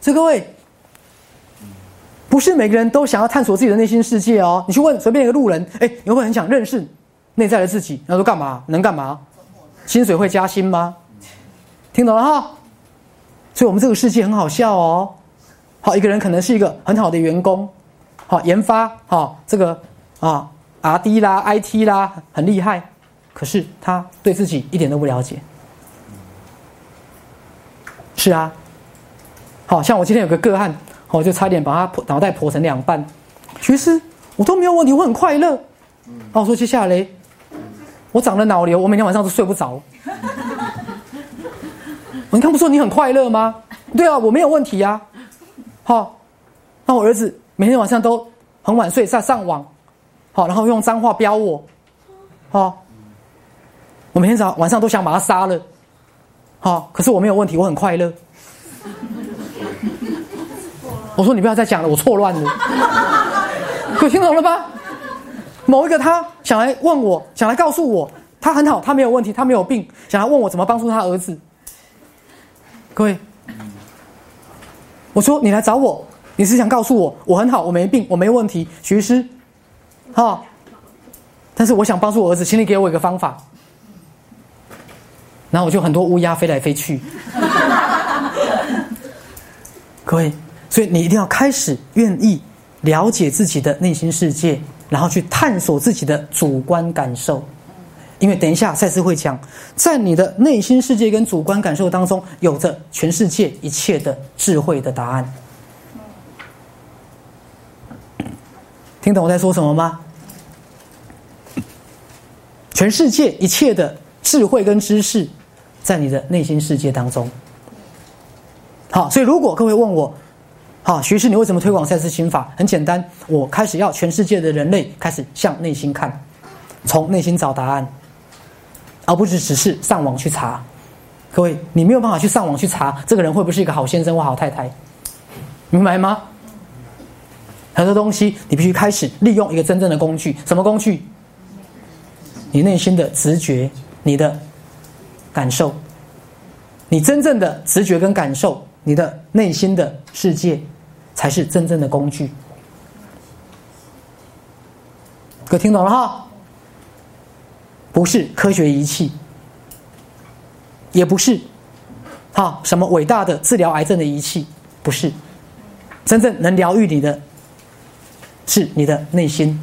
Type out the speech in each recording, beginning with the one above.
所以各位，不是每个人都想要探索自己的内心世界哦。你去问随便一个路人，哎，你会不会很想认识内在的自己？他说干嘛？能干嘛？薪水会加薪吗？听懂了哈？所以我们这个世界很好笑哦。好，一个人可能是一个很好的员工，好研发，好这个啊 R D 啦 I T 啦很厉害，可是他对自己一点都不了解。是啊，好像我今天有个个案，我就差点把他脑袋剖成两半。其实我都没有问题，我很快乐。哦，我说接下来，我长了脑瘤，我每天晚上都睡不着。你看不说你很快乐吗？对啊，我没有问题呀。好，那我儿子每天晚上都很晚睡，在上网，好，然后用脏话飙我，好，我每天早晚上都想把他杀了。好，可是我没有问题，我很快乐。我说你不要再讲了，我错乱了。各位听懂了吗？某一个他想来问我，想来告诉我，他很好，他没有问题，他没有病，想来问我怎么帮助他儿子。各位，我说你来找我，你是想告诉我我很好，我没病，我没问题，徐师，好。但是我想帮助我儿子，请你给我一个方法。然后我就很多乌鸦飞来飞去，各位，所以你一定要开始愿意了解自己的内心世界，然后去探索自己的主观感受，因为等一下赛斯会讲，在你的内心世界跟主观感受当中，有着全世界一切的智慧的答案。听懂我在说什么吗？全世界一切的。智慧跟知识，在你的内心世界当中。好，所以如果各位问我，好，徐师，你为什么推广赛斯心法？很简单，我开始要全世界的人类开始向内心看，从内心找答案，而不是只是上网去查。各位，你没有办法去上网去查这个人会不会是一个好先生或好太太，明白吗？很多东西你必须开始利用一个真正的工具，什么工具？你内心的直觉。你的感受，你真正的直觉跟感受，你的内心的世界，才是真正的工具。各位听懂了哈？不是科学仪器，也不是哈什么伟大的治疗癌症的仪器，不是。真正能疗愈你的，是你的内心。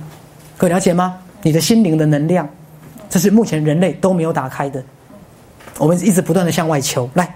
各位了解吗？你的心灵的能量。这是目前人类都没有打开的，我们一直不断的向外求来。